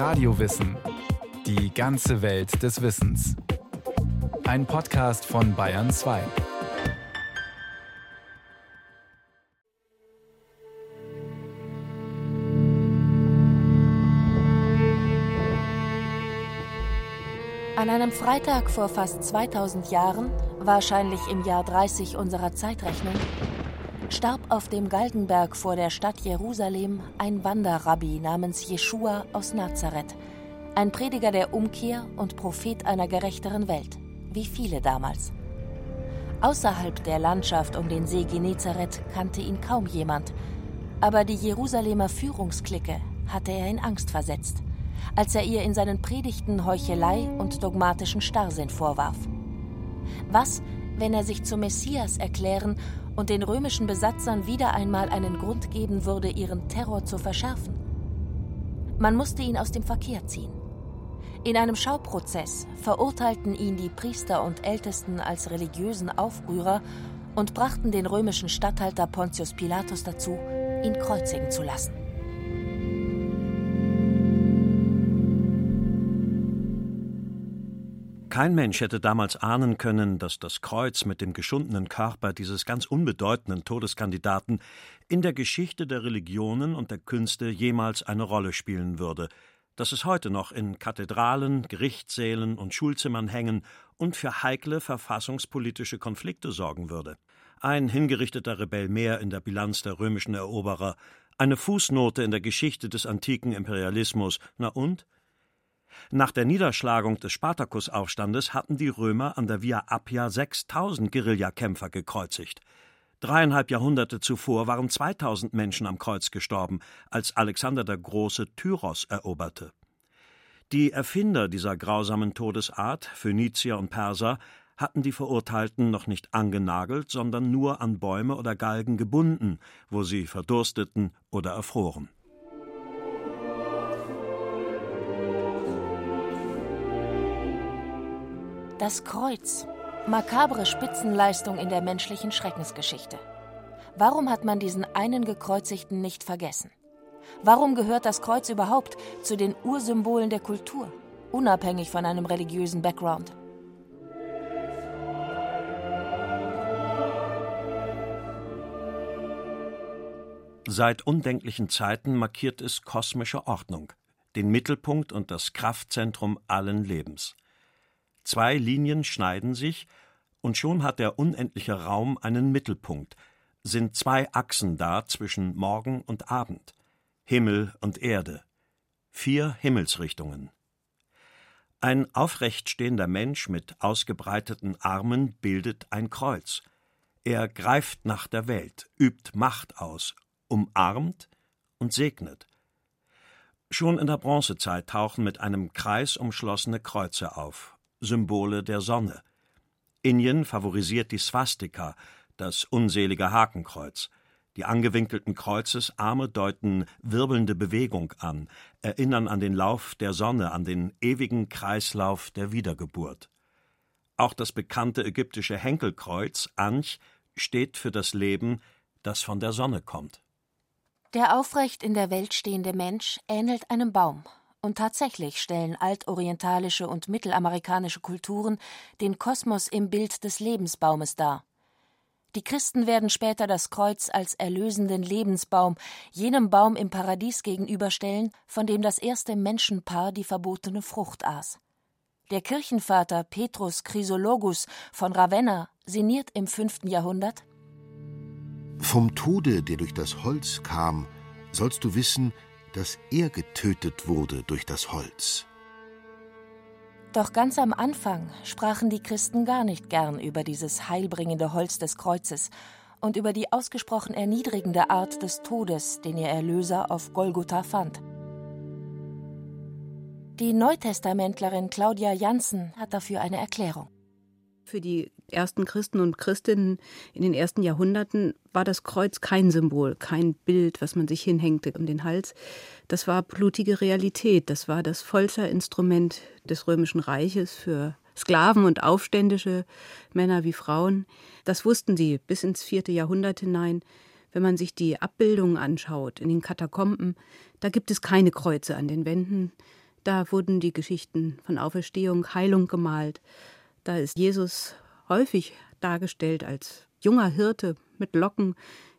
Radiowissen. Die ganze Welt des Wissens. Ein Podcast von Bayern 2. An einem Freitag vor fast 2000 Jahren, wahrscheinlich im Jahr 30 unserer Zeitrechnung, starb auf dem Galgenberg vor der Stadt Jerusalem ein Wanderrabbi namens Jeschua aus Nazareth, ein Prediger der Umkehr und Prophet einer gerechteren Welt, wie viele damals. Außerhalb der Landschaft um den See Genezareth kannte ihn kaum jemand, aber die Jerusalemer Führungsklicke hatte er in Angst versetzt, als er ihr in seinen Predigten Heuchelei und dogmatischen Starrsinn vorwarf. Was, wenn er sich zum Messias erklären und den römischen Besatzern wieder einmal einen Grund geben würde, ihren Terror zu verschärfen. Man musste ihn aus dem Verkehr ziehen. In einem Schauprozess verurteilten ihn die Priester und Ältesten als religiösen Aufrührer und brachten den römischen Statthalter Pontius Pilatus dazu, ihn kreuzigen zu lassen. Kein Mensch hätte damals ahnen können, dass das Kreuz mit dem geschundenen Körper dieses ganz unbedeutenden Todeskandidaten in der Geschichte der Religionen und der Künste jemals eine Rolle spielen würde, dass es heute noch in Kathedralen, Gerichtssälen und Schulzimmern hängen und für heikle verfassungspolitische Konflikte sorgen würde. Ein hingerichteter Rebell mehr in der Bilanz der römischen Eroberer, eine Fußnote in der Geschichte des antiken Imperialismus, na und? Nach der Niederschlagung des Spartakusaufstandes hatten die Römer an der Via Appia 6000 Guerillakämpfer gekreuzigt. Dreieinhalb Jahrhunderte zuvor waren 2000 Menschen am Kreuz gestorben, als Alexander der Große Tyros eroberte. Die Erfinder dieser grausamen Todesart, Phönizier und Perser, hatten die Verurteilten noch nicht angenagelt, sondern nur an Bäume oder Galgen gebunden, wo sie verdursteten oder erfroren. Das Kreuz. Makabre Spitzenleistung in der menschlichen Schreckensgeschichte. Warum hat man diesen einen Gekreuzigten nicht vergessen? Warum gehört das Kreuz überhaupt zu den Ursymbolen der Kultur, unabhängig von einem religiösen Background? Seit undenklichen Zeiten markiert es kosmische Ordnung, den Mittelpunkt und das Kraftzentrum allen Lebens. Zwei Linien schneiden sich, und schon hat der unendliche Raum einen Mittelpunkt, sind zwei Achsen da zwischen Morgen und Abend, Himmel und Erde, vier Himmelsrichtungen. Ein aufrecht stehender Mensch mit ausgebreiteten Armen bildet ein Kreuz. Er greift nach der Welt, übt Macht aus, umarmt und segnet. Schon in der Bronzezeit tauchen mit einem Kreis umschlossene Kreuze auf, Symbole der Sonne. Indien favorisiert die Swastika, das unselige Hakenkreuz. Die angewinkelten Kreuzesarme deuten wirbelnde Bewegung an, erinnern an den Lauf der Sonne, an den ewigen Kreislauf der Wiedergeburt. Auch das bekannte ägyptische Henkelkreuz, Anch, steht für das Leben, das von der Sonne kommt. Der aufrecht in der Welt stehende Mensch ähnelt einem Baum, und tatsächlich stellen altorientalische und mittelamerikanische Kulturen den Kosmos im Bild des Lebensbaumes dar. Die Christen werden später das Kreuz als erlösenden Lebensbaum, jenem Baum im Paradies gegenüberstellen, von dem das erste Menschenpaar die verbotene Frucht aß. Der Kirchenvater Petrus Chrysologus von Ravenna sinniert im fünften Jahrhundert Vom Tode, der durch das Holz kam, sollst du wissen, dass er getötet wurde durch das Holz. Doch ganz am Anfang sprachen die Christen gar nicht gern über dieses heilbringende Holz des Kreuzes und über die ausgesprochen erniedrigende Art des Todes, den ihr Erlöser auf Golgotha fand. Die Neutestamentlerin Claudia Janssen hat dafür eine Erklärung. Für die ersten Christen und Christinnen in den ersten Jahrhunderten war das Kreuz kein Symbol, kein Bild, was man sich hinhängte um den Hals. Das war blutige Realität, das war das Folterinstrument des römischen Reiches für Sklaven und Aufständische, Männer wie Frauen. Das wussten sie bis ins vierte Jahrhundert hinein. Wenn man sich die Abbildungen anschaut in den Katakomben, da gibt es keine Kreuze an den Wänden. Da wurden die Geschichten von Auferstehung, Heilung gemalt. Da ist Jesus häufig dargestellt als junger Hirte mit Locken.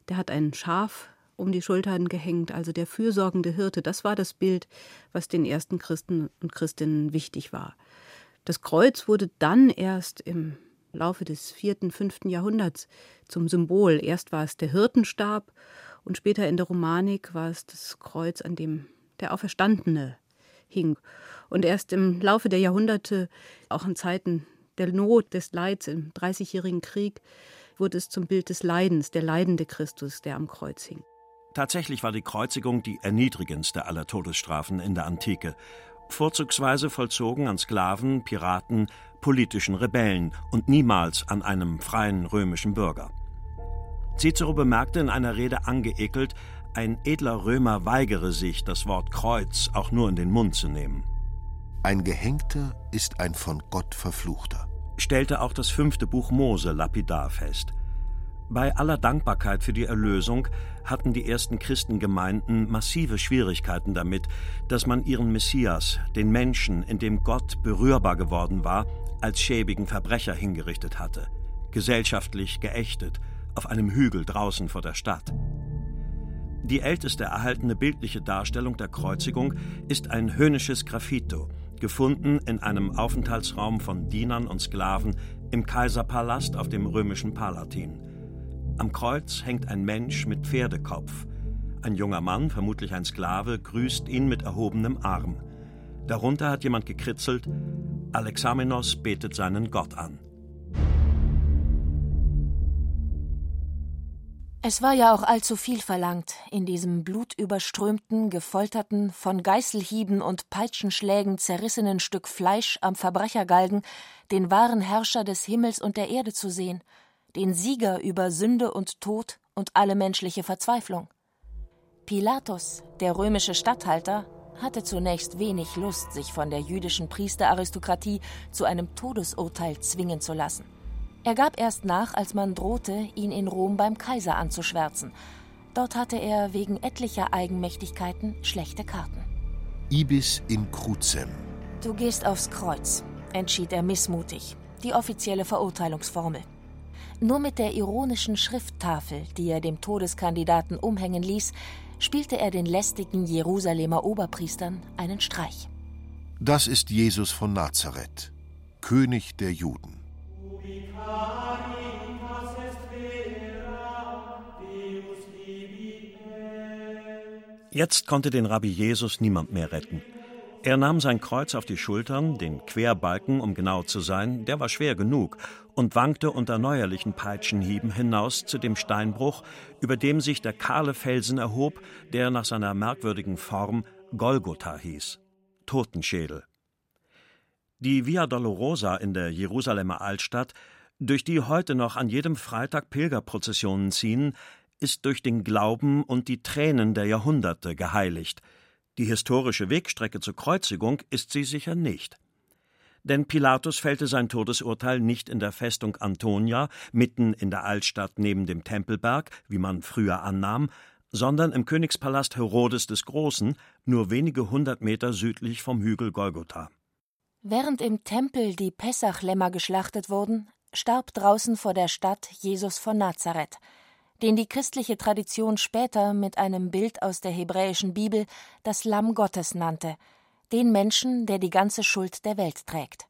Der hat ein Schaf um die Schultern gehängt, also der fürsorgende Hirte. Das war das Bild, was den ersten Christen und Christinnen wichtig war. Das Kreuz wurde dann erst im Laufe des vierten, fünften Jahrhunderts zum Symbol. Erst war es der Hirtenstab und später in der Romanik war es das Kreuz, an dem der Auferstandene hing. Und erst im Laufe der Jahrhunderte, auch in Zeiten der Not, des Leids im Dreißigjährigen Krieg, wurde es zum Bild des Leidens, der leidende Christus, der am Kreuz hing. Tatsächlich war die Kreuzigung die erniedrigendste aller Todesstrafen in der Antike, vorzugsweise vollzogen an Sklaven, Piraten, politischen Rebellen und niemals an einem freien römischen Bürger. Cicero bemerkte in einer Rede angeekelt, ein edler Römer weigere sich, das Wort Kreuz auch nur in den Mund zu nehmen. Ein Gehängter ist ein von Gott verfluchter, stellte auch das fünfte Buch Mose lapidar fest. Bei aller Dankbarkeit für die Erlösung hatten die ersten Christengemeinden massive Schwierigkeiten damit, dass man ihren Messias, den Menschen, in dem Gott berührbar geworden war, als schäbigen Verbrecher hingerichtet hatte, gesellschaftlich geächtet, auf einem Hügel draußen vor der Stadt. Die älteste erhaltene bildliche Darstellung der Kreuzigung ist ein höhnisches Graffito, gefunden in einem Aufenthaltsraum von Dienern und Sklaven im Kaiserpalast auf dem römischen Palatin. Am Kreuz hängt ein Mensch mit Pferdekopf. Ein junger Mann, vermutlich ein Sklave, grüßt ihn mit erhobenem Arm. Darunter hat jemand gekritzelt: Alexamenos betet seinen Gott an. Es war ja auch allzu viel verlangt, in diesem blutüberströmten, gefolterten, von Geißelhieben und Peitschenschlägen zerrissenen Stück Fleisch am Verbrechergalgen den wahren Herrscher des Himmels und der Erde zu sehen – den Sieger über Sünde und Tod und alle menschliche Verzweiflung. Pilatus, der römische Statthalter, hatte zunächst wenig Lust, sich von der jüdischen Priesteraristokratie zu einem Todesurteil zwingen zu lassen. Er gab erst nach, als man drohte, ihn in Rom beim Kaiser anzuschwärzen. Dort hatte er wegen etlicher Eigenmächtigkeiten schlechte Karten. Ibis in crucem. Du gehst aufs Kreuz, entschied er missmutig. Die offizielle Verurteilungsformel. Nur mit der ironischen Schrifttafel, die er dem Todeskandidaten umhängen ließ, spielte er den lästigen Jerusalemer Oberpriestern einen Streich. Das ist Jesus von Nazareth, König der Juden. Jetzt konnte den Rabbi Jesus niemand mehr retten. Er nahm sein Kreuz auf die Schultern, den Querbalken, um genau zu sein, der war schwer genug, und wankte unter neuerlichen Peitschenhieben hinaus zu dem Steinbruch, über dem sich der kahle Felsen erhob, der nach seiner merkwürdigen Form Golgotha hieß. Totenschädel. Die Via Dolorosa in der Jerusalemer Altstadt, durch die heute noch an jedem Freitag Pilgerprozessionen ziehen, ist durch den Glauben und die Tränen der Jahrhunderte geheiligt – die historische Wegstrecke zur Kreuzigung ist sie sicher nicht. Denn Pilatus fällte sein Todesurteil nicht in der Festung Antonia, mitten in der Altstadt neben dem Tempelberg, wie man früher annahm, sondern im Königspalast Herodes des Großen, nur wenige hundert Meter südlich vom Hügel Golgotha. Während im Tempel die Pessachlämmer geschlachtet wurden, starb draußen vor der Stadt Jesus von Nazareth, den die christliche Tradition später mit einem Bild aus der hebräischen Bibel das Lamm Gottes nannte, den Menschen, der die ganze Schuld der Welt trägt.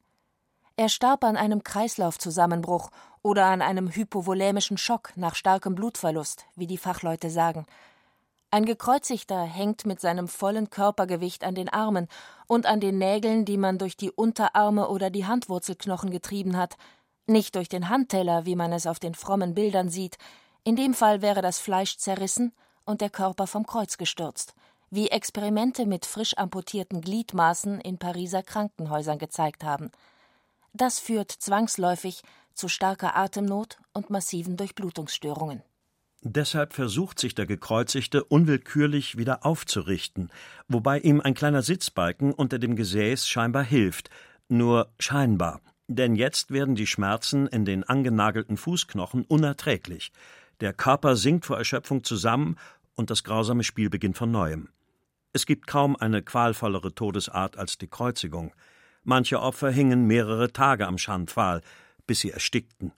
Er starb an einem Kreislaufzusammenbruch oder an einem hypovolämischen Schock nach starkem Blutverlust, wie die Fachleute sagen. Ein Gekreuzigter hängt mit seinem vollen Körpergewicht an den Armen und an den Nägeln, die man durch die Unterarme oder die Handwurzelknochen getrieben hat, nicht durch den Handteller, wie man es auf den frommen Bildern sieht, in dem Fall wäre das Fleisch zerrissen und der Körper vom Kreuz gestürzt, wie Experimente mit frisch amputierten Gliedmaßen in Pariser Krankenhäusern gezeigt haben. Das führt zwangsläufig zu starker Atemnot und massiven Durchblutungsstörungen. Deshalb versucht sich der Gekreuzigte unwillkürlich wieder aufzurichten, wobei ihm ein kleiner Sitzbalken unter dem Gesäß scheinbar hilft, nur scheinbar, denn jetzt werden die Schmerzen in den angenagelten Fußknochen unerträglich. Der Körper sinkt vor Erschöpfung zusammen und das grausame Spiel beginnt von neuem. Es gibt kaum eine qualvollere Todesart als die Kreuzigung. Manche Opfer hingen mehrere Tage am Schandpfahl, bis sie erstickten.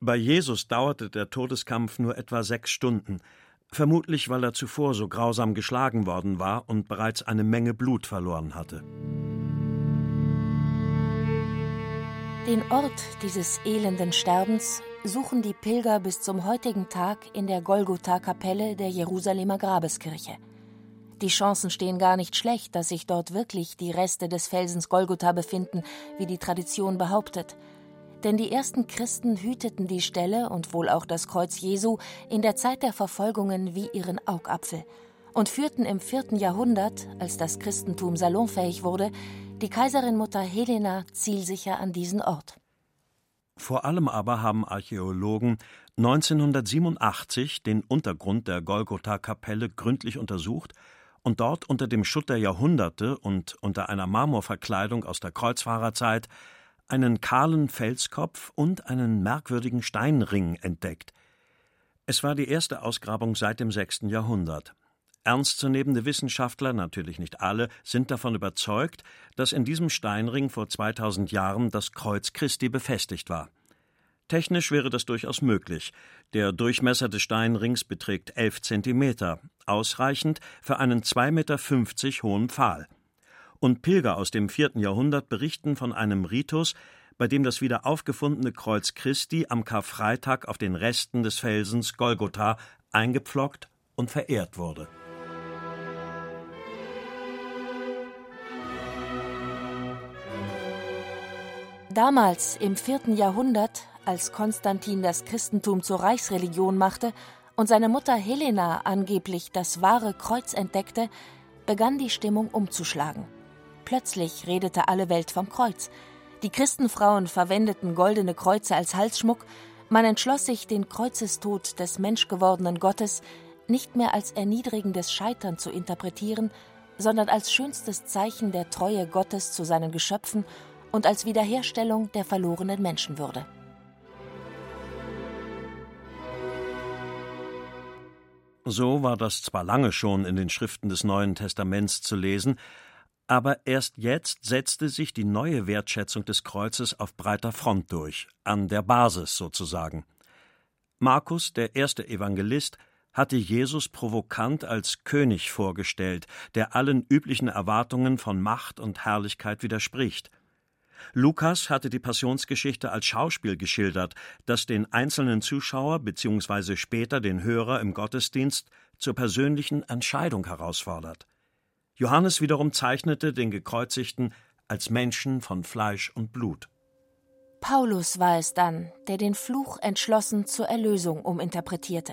Bei Jesus dauerte der Todeskampf nur etwa sechs Stunden, vermutlich weil er zuvor so grausam geschlagen worden war und bereits eine Menge Blut verloren hatte. Den Ort dieses elenden Sterbens suchen die Pilger bis zum heutigen Tag in der Golgotha-Kapelle der Jerusalemer Grabeskirche. Die Chancen stehen gar nicht schlecht, dass sich dort wirklich die Reste des Felsens Golgotha befinden, wie die Tradition behauptet. Denn die ersten Christen hüteten die Stelle und wohl auch das Kreuz Jesu in der Zeit der Verfolgungen wie ihren Augapfel und führten im vierten Jahrhundert, als das Christentum salonfähig wurde, die Kaiserin Mutter Helena zielsicher an diesen Ort. Vor allem aber haben Archäologen 1987 den Untergrund der Golgotha-Kapelle gründlich untersucht und dort unter dem Schutt der Jahrhunderte und unter einer Marmorverkleidung aus der Kreuzfahrerzeit einen kahlen Felskopf und einen merkwürdigen Steinring entdeckt. Es war die erste Ausgrabung seit dem 6. Jahrhundert. Ernstzunehmende Wissenschaftler, natürlich nicht alle, sind davon überzeugt, dass in diesem Steinring vor 2000 Jahren das Kreuz Christi befestigt war. Technisch wäre das durchaus möglich. Der Durchmesser des Steinrings beträgt 11 Zentimeter, ausreichend für einen 2,50 Meter hohen Pfahl. Und Pilger aus dem 4. Jahrhundert berichten von einem Ritus, bei dem das wieder aufgefundene Kreuz Christi am Karfreitag auf den Resten des Felsens Golgotha eingepflockt und verehrt wurde. Damals, im vierten Jahrhundert, als Konstantin das Christentum zur Reichsreligion machte und seine Mutter Helena angeblich das wahre Kreuz entdeckte, begann die Stimmung umzuschlagen. Plötzlich redete alle Welt vom Kreuz. Die Christenfrauen verwendeten goldene Kreuze als Halsschmuck, man entschloss sich, den Kreuzestod des menschgewordenen Gottes nicht mehr als erniedrigendes Scheitern zu interpretieren, sondern als schönstes Zeichen der Treue Gottes zu seinen Geschöpfen und als Wiederherstellung der verlorenen Menschenwürde. So war das zwar lange schon in den Schriften des Neuen Testaments zu lesen, aber erst jetzt setzte sich die neue Wertschätzung des Kreuzes auf breiter Front durch, an der Basis sozusagen. Markus, der erste Evangelist, hatte Jesus provokant als König vorgestellt, der allen üblichen Erwartungen von Macht und Herrlichkeit widerspricht. Lukas hatte die Passionsgeschichte als Schauspiel geschildert, das den einzelnen Zuschauer bzw. später den Hörer im Gottesdienst zur persönlichen Entscheidung herausfordert. Johannes wiederum zeichnete den Gekreuzigten als Menschen von Fleisch und Blut. Paulus war es dann, der den Fluch entschlossen zur Erlösung uminterpretierte.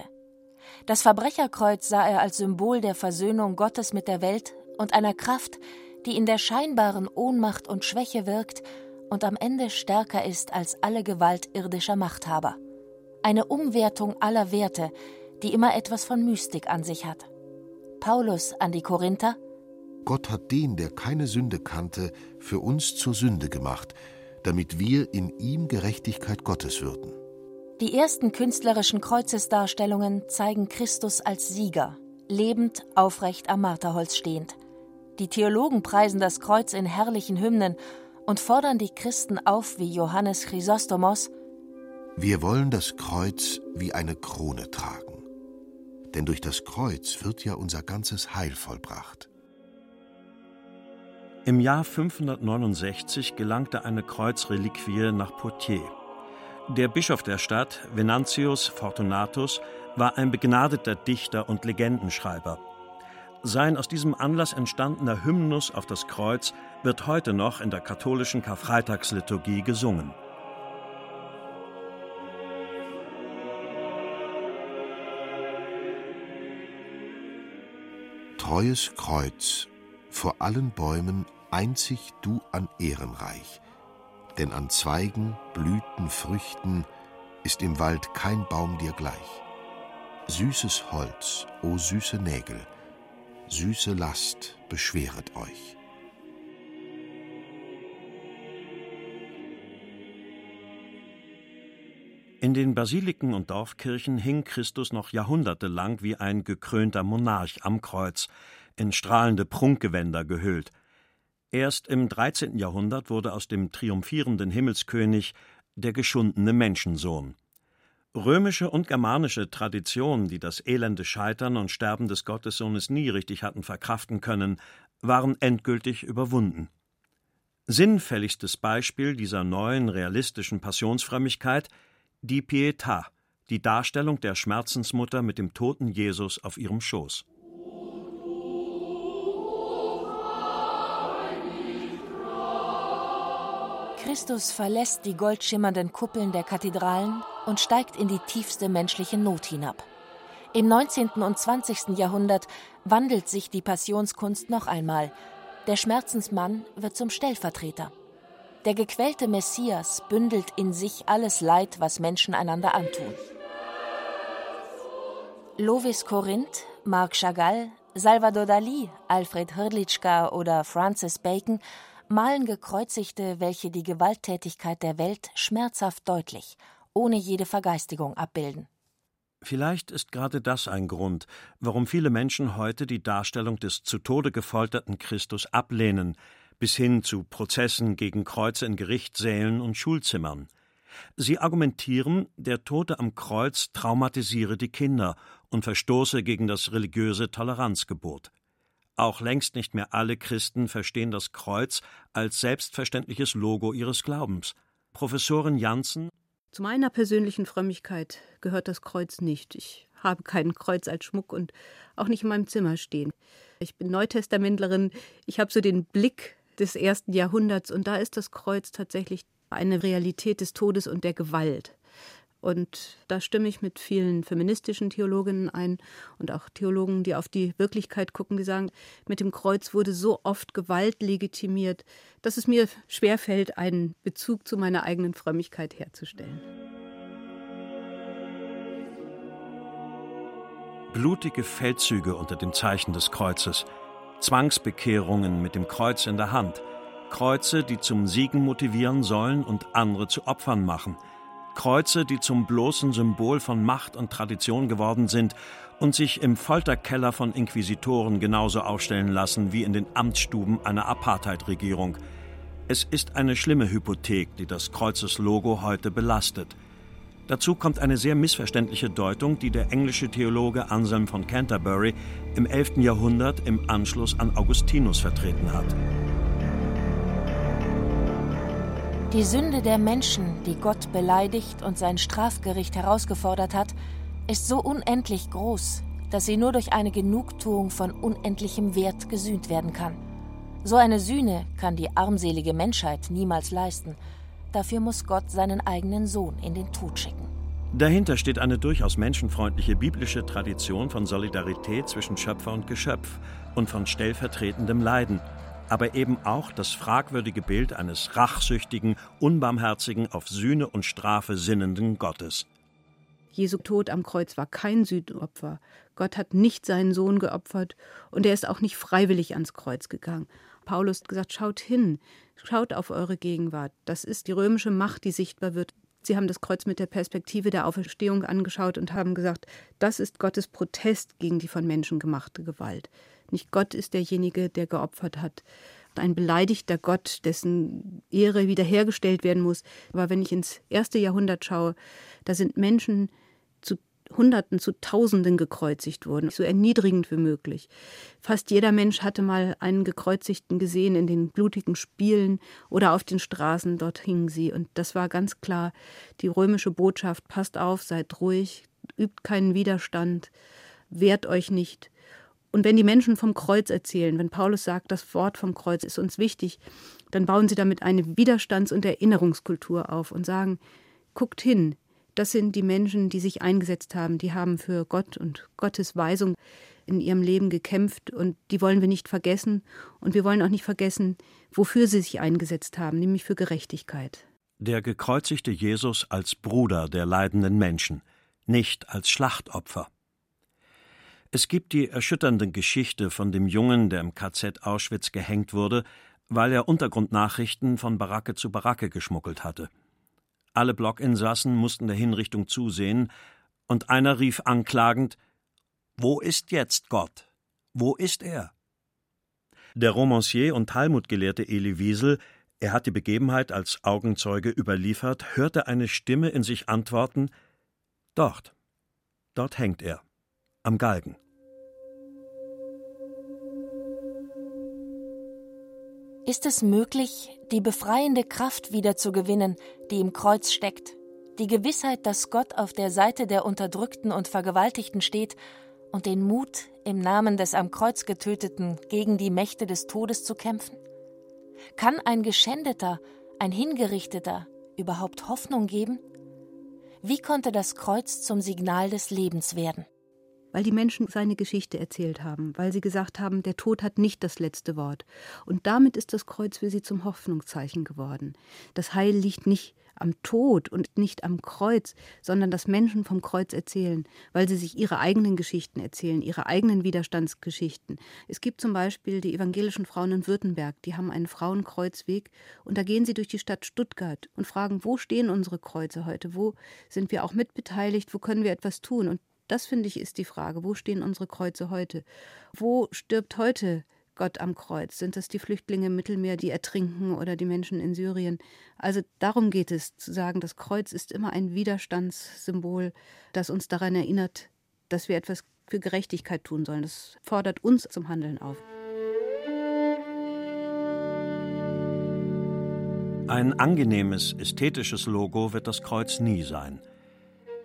Das Verbrecherkreuz sah er als Symbol der Versöhnung Gottes mit der Welt und einer Kraft, die in der scheinbaren Ohnmacht und Schwäche wirkt und am Ende stärker ist als alle Gewalt irdischer Machthaber. Eine Umwertung aller Werte, die immer etwas von Mystik an sich hat. Paulus an die Korinther Gott hat den, der keine Sünde kannte, für uns zur Sünde gemacht, damit wir in ihm Gerechtigkeit Gottes würden. Die ersten künstlerischen Kreuzesdarstellungen zeigen Christus als Sieger, lebend aufrecht am Marterholz stehend. Die Theologen preisen das Kreuz in herrlichen Hymnen und fordern die Christen auf wie Johannes Chrysostomos Wir wollen das Kreuz wie eine Krone tragen. Denn durch das Kreuz wird ja unser ganzes Heil vollbracht. Im Jahr 569 gelangte eine Kreuzreliquie nach Poitiers. Der Bischof der Stadt, Venantius Fortunatus, war ein begnadeter Dichter und Legendenschreiber. Sein aus diesem Anlass entstandener Hymnus auf das Kreuz wird heute noch in der katholischen Karfreitagsliturgie gesungen. Treues Kreuz, vor allen Bäumen einzig du an Ehrenreich, denn an Zweigen, Blüten, Früchten ist im Wald kein Baum dir gleich. Süßes Holz, o süße Nägel, süße Last beschweret euch. In den Basiliken und Dorfkirchen hing Christus noch jahrhundertelang wie ein gekrönter Monarch am Kreuz, in strahlende Prunkgewänder gehüllt. Erst im 13. Jahrhundert wurde aus dem triumphierenden Himmelskönig der geschundene Menschensohn. Römische und germanische Traditionen, die das elende Scheitern und Sterben des Gottessohnes nie richtig hatten verkraften können, waren endgültig überwunden. Sinnfälligstes Beispiel dieser neuen realistischen Passionsfrömmigkeit die Pietà, die Darstellung der Schmerzensmutter mit dem toten Jesus auf ihrem Schoß. Christus verlässt die goldschimmernden Kuppeln der Kathedralen und steigt in die tiefste menschliche Not hinab. Im 19. und 20. Jahrhundert wandelt sich die Passionskunst noch einmal. Der Schmerzensmann wird zum Stellvertreter. Der gequälte Messias bündelt in sich alles Leid, was Menschen einander antun. Lovis Corinth, Marc Chagall, Salvador Dali, Alfred Hrdlicka oder Francis Bacon malen Gekreuzigte, welche die Gewalttätigkeit der Welt schmerzhaft deutlich, ohne jede Vergeistigung abbilden. Vielleicht ist gerade das ein Grund, warum viele Menschen heute die Darstellung des zu Tode gefolterten Christus ablehnen, bis hin zu Prozessen gegen Kreuze in Gerichtssälen und Schulzimmern. Sie argumentieren, der Tote am Kreuz traumatisiere die Kinder und verstoße gegen das religiöse Toleranzgebot. Auch längst nicht mehr alle Christen verstehen das Kreuz als selbstverständliches Logo ihres Glaubens. Professorin Janssen Zu meiner persönlichen Frömmigkeit gehört das Kreuz nicht. Ich habe kein Kreuz als Schmuck und auch nicht in meinem Zimmer stehen. Ich bin Neutestamentlerin. Ich habe so den Blick des ersten Jahrhunderts und da ist das Kreuz tatsächlich eine Realität des Todes und der Gewalt. Und da stimme ich mit vielen feministischen Theologinnen ein und auch Theologen, die auf die Wirklichkeit gucken, die sagen, mit dem Kreuz wurde so oft Gewalt legitimiert, dass es mir schwerfällt, einen Bezug zu meiner eigenen Frömmigkeit herzustellen. Blutige Feldzüge unter dem Zeichen des Kreuzes, Zwangsbekehrungen mit dem Kreuz in der Hand, Kreuze, die zum Siegen motivieren sollen und andere zu Opfern machen – Kreuze, die zum bloßen Symbol von Macht und Tradition geworden sind und sich im Folterkeller von Inquisitoren genauso aufstellen lassen wie in den Amtsstuben einer Apartheidregierung. Es ist eine schlimme Hypothek, die das Kreuzeslogo heute belastet. Dazu kommt eine sehr missverständliche Deutung, die der englische Theologe Anselm von Canterbury im 11. Jahrhundert im Anschluss an Augustinus vertreten hat. Die Sünde der Menschen, die Gott beleidigt und sein Strafgericht herausgefordert hat, ist so unendlich groß, dass sie nur durch eine Genugtuung von unendlichem Wert gesühnt werden kann. So eine Sühne kann die armselige Menschheit niemals leisten. Dafür muss Gott seinen eigenen Sohn in den Tod schicken. Dahinter steht eine durchaus menschenfreundliche biblische Tradition von Solidarität zwischen Schöpfer und Geschöpf und von stellvertretendem Leiden – aber eben auch das fragwürdige Bild eines rachsüchtigen, unbarmherzigen, auf Sühne und Strafe sinnenden Gottes. Jesu Tod am Kreuz war kein Sühnopfer. Gott hat nicht seinen Sohn geopfert und er ist auch nicht freiwillig ans Kreuz gegangen. Paulus hat gesagt, schaut hin, schaut auf eure Gegenwart. Das ist die römische Macht, die sichtbar wird. Sie haben das Kreuz mit der Perspektive der Auferstehung angeschaut und haben gesagt, das ist Gottes Protest gegen die von Menschen gemachte Gewalt. Nicht Gott ist derjenige, der geopfert hat. Ein beleidigter Gott, dessen Ehre wiederhergestellt werden muss. Aber wenn ich ins erste Jahrhundert schaue, da sind Menschen zu Hunderten, zu Tausenden gekreuzigt worden, so erniedrigend wie möglich. Fast jeder Mensch hatte mal einen Gekreuzigten gesehen in den blutigen Spielen oder auf den Straßen, dort hingen sie. Und das war ganz klar die römische Botschaft, passt auf, seid ruhig, übt keinen Widerstand, wehrt euch nicht. Und wenn die Menschen vom Kreuz erzählen, wenn Paulus sagt, das Wort vom Kreuz ist uns wichtig, dann bauen sie damit eine Widerstands- und Erinnerungskultur auf und sagen, guckt hin, das sind die Menschen, die sich eingesetzt haben, die haben für Gott und Gottes Weisung in ihrem Leben gekämpft und die wollen wir nicht vergessen und wir wollen auch nicht vergessen, wofür sie sich eingesetzt haben, nämlich für Gerechtigkeit. Der gekreuzigte Jesus als Bruder der leidenden Menschen, nicht als Schlachtopfer. Es gibt die erschütternde Geschichte von dem Jungen, der im KZ Auschwitz gehängt wurde, weil er Untergrundnachrichten von Baracke zu Baracke geschmuggelt hatte. Alle Blockinsassen mussten der Hinrichtung zusehen, und einer rief anklagend Wo ist jetzt Gott? Wo ist er? Der Romancier und Talmudgelehrte Eli Wiesel, er hat die Begebenheit als Augenzeuge überliefert, hörte eine Stimme in sich antworten Dort, dort hängt er, am Galgen. Ist es möglich, die befreiende Kraft wiederzugewinnen, die im Kreuz steckt, die Gewissheit, dass Gott auf der Seite der Unterdrückten und Vergewaltigten steht und den Mut, im Namen des am Kreuz getöteten gegen die Mächte des Todes zu kämpfen? Kann ein Geschändeter, ein Hingerichteter überhaupt Hoffnung geben? Wie konnte das Kreuz zum Signal des Lebens werden? Weil die Menschen seine Geschichte erzählt haben, weil sie gesagt haben, der Tod hat nicht das letzte Wort. Und damit ist das Kreuz für sie zum Hoffnungszeichen geworden. Das Heil liegt nicht am Tod und nicht am Kreuz, sondern dass Menschen vom Kreuz erzählen, weil sie sich ihre eigenen Geschichten erzählen, ihre eigenen Widerstandsgeschichten. Es gibt zum Beispiel die evangelischen Frauen in Württemberg, die haben einen Frauenkreuzweg und da gehen sie durch die Stadt Stuttgart und fragen, wo stehen unsere Kreuze heute, wo sind wir auch mitbeteiligt, wo können wir etwas tun? Und das finde ich ist die Frage. Wo stehen unsere Kreuze heute? Wo stirbt heute Gott am Kreuz? Sind das die Flüchtlinge im Mittelmeer, die ertrinken oder die Menschen in Syrien? Also darum geht es, zu sagen, das Kreuz ist immer ein Widerstandssymbol, das uns daran erinnert, dass wir etwas für Gerechtigkeit tun sollen. Das fordert uns zum Handeln auf. Ein angenehmes, ästhetisches Logo wird das Kreuz nie sein.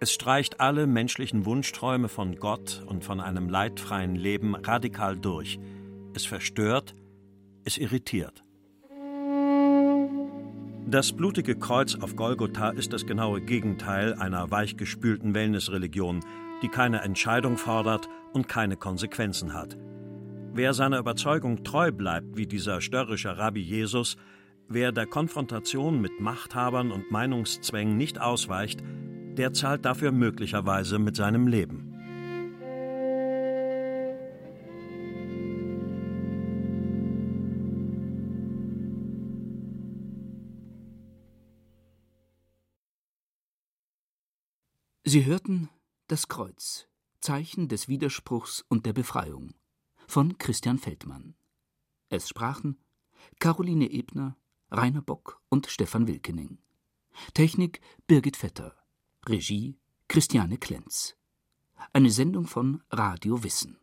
Es streicht alle menschlichen Wunschträume von Gott und von einem leidfreien Leben radikal durch. Es verstört, es irritiert. Das blutige Kreuz auf Golgotha ist das genaue Gegenteil einer weichgespülten Wellnessreligion, die keine Entscheidung fordert und keine Konsequenzen hat. Wer seiner Überzeugung treu bleibt, wie dieser störrische Rabbi Jesus, wer der Konfrontation mit Machthabern und Meinungszwängen nicht ausweicht, der zahlt dafür möglicherweise mit seinem Leben. Sie hörten Das Kreuz, Zeichen des Widerspruchs und der Befreiung von Christian Feldmann. Es sprachen Caroline Ebner, Rainer Bock und Stefan Wilkening. Technik Birgit Vetter. Regie Christiane Klenz. Eine Sendung von Radio Wissen.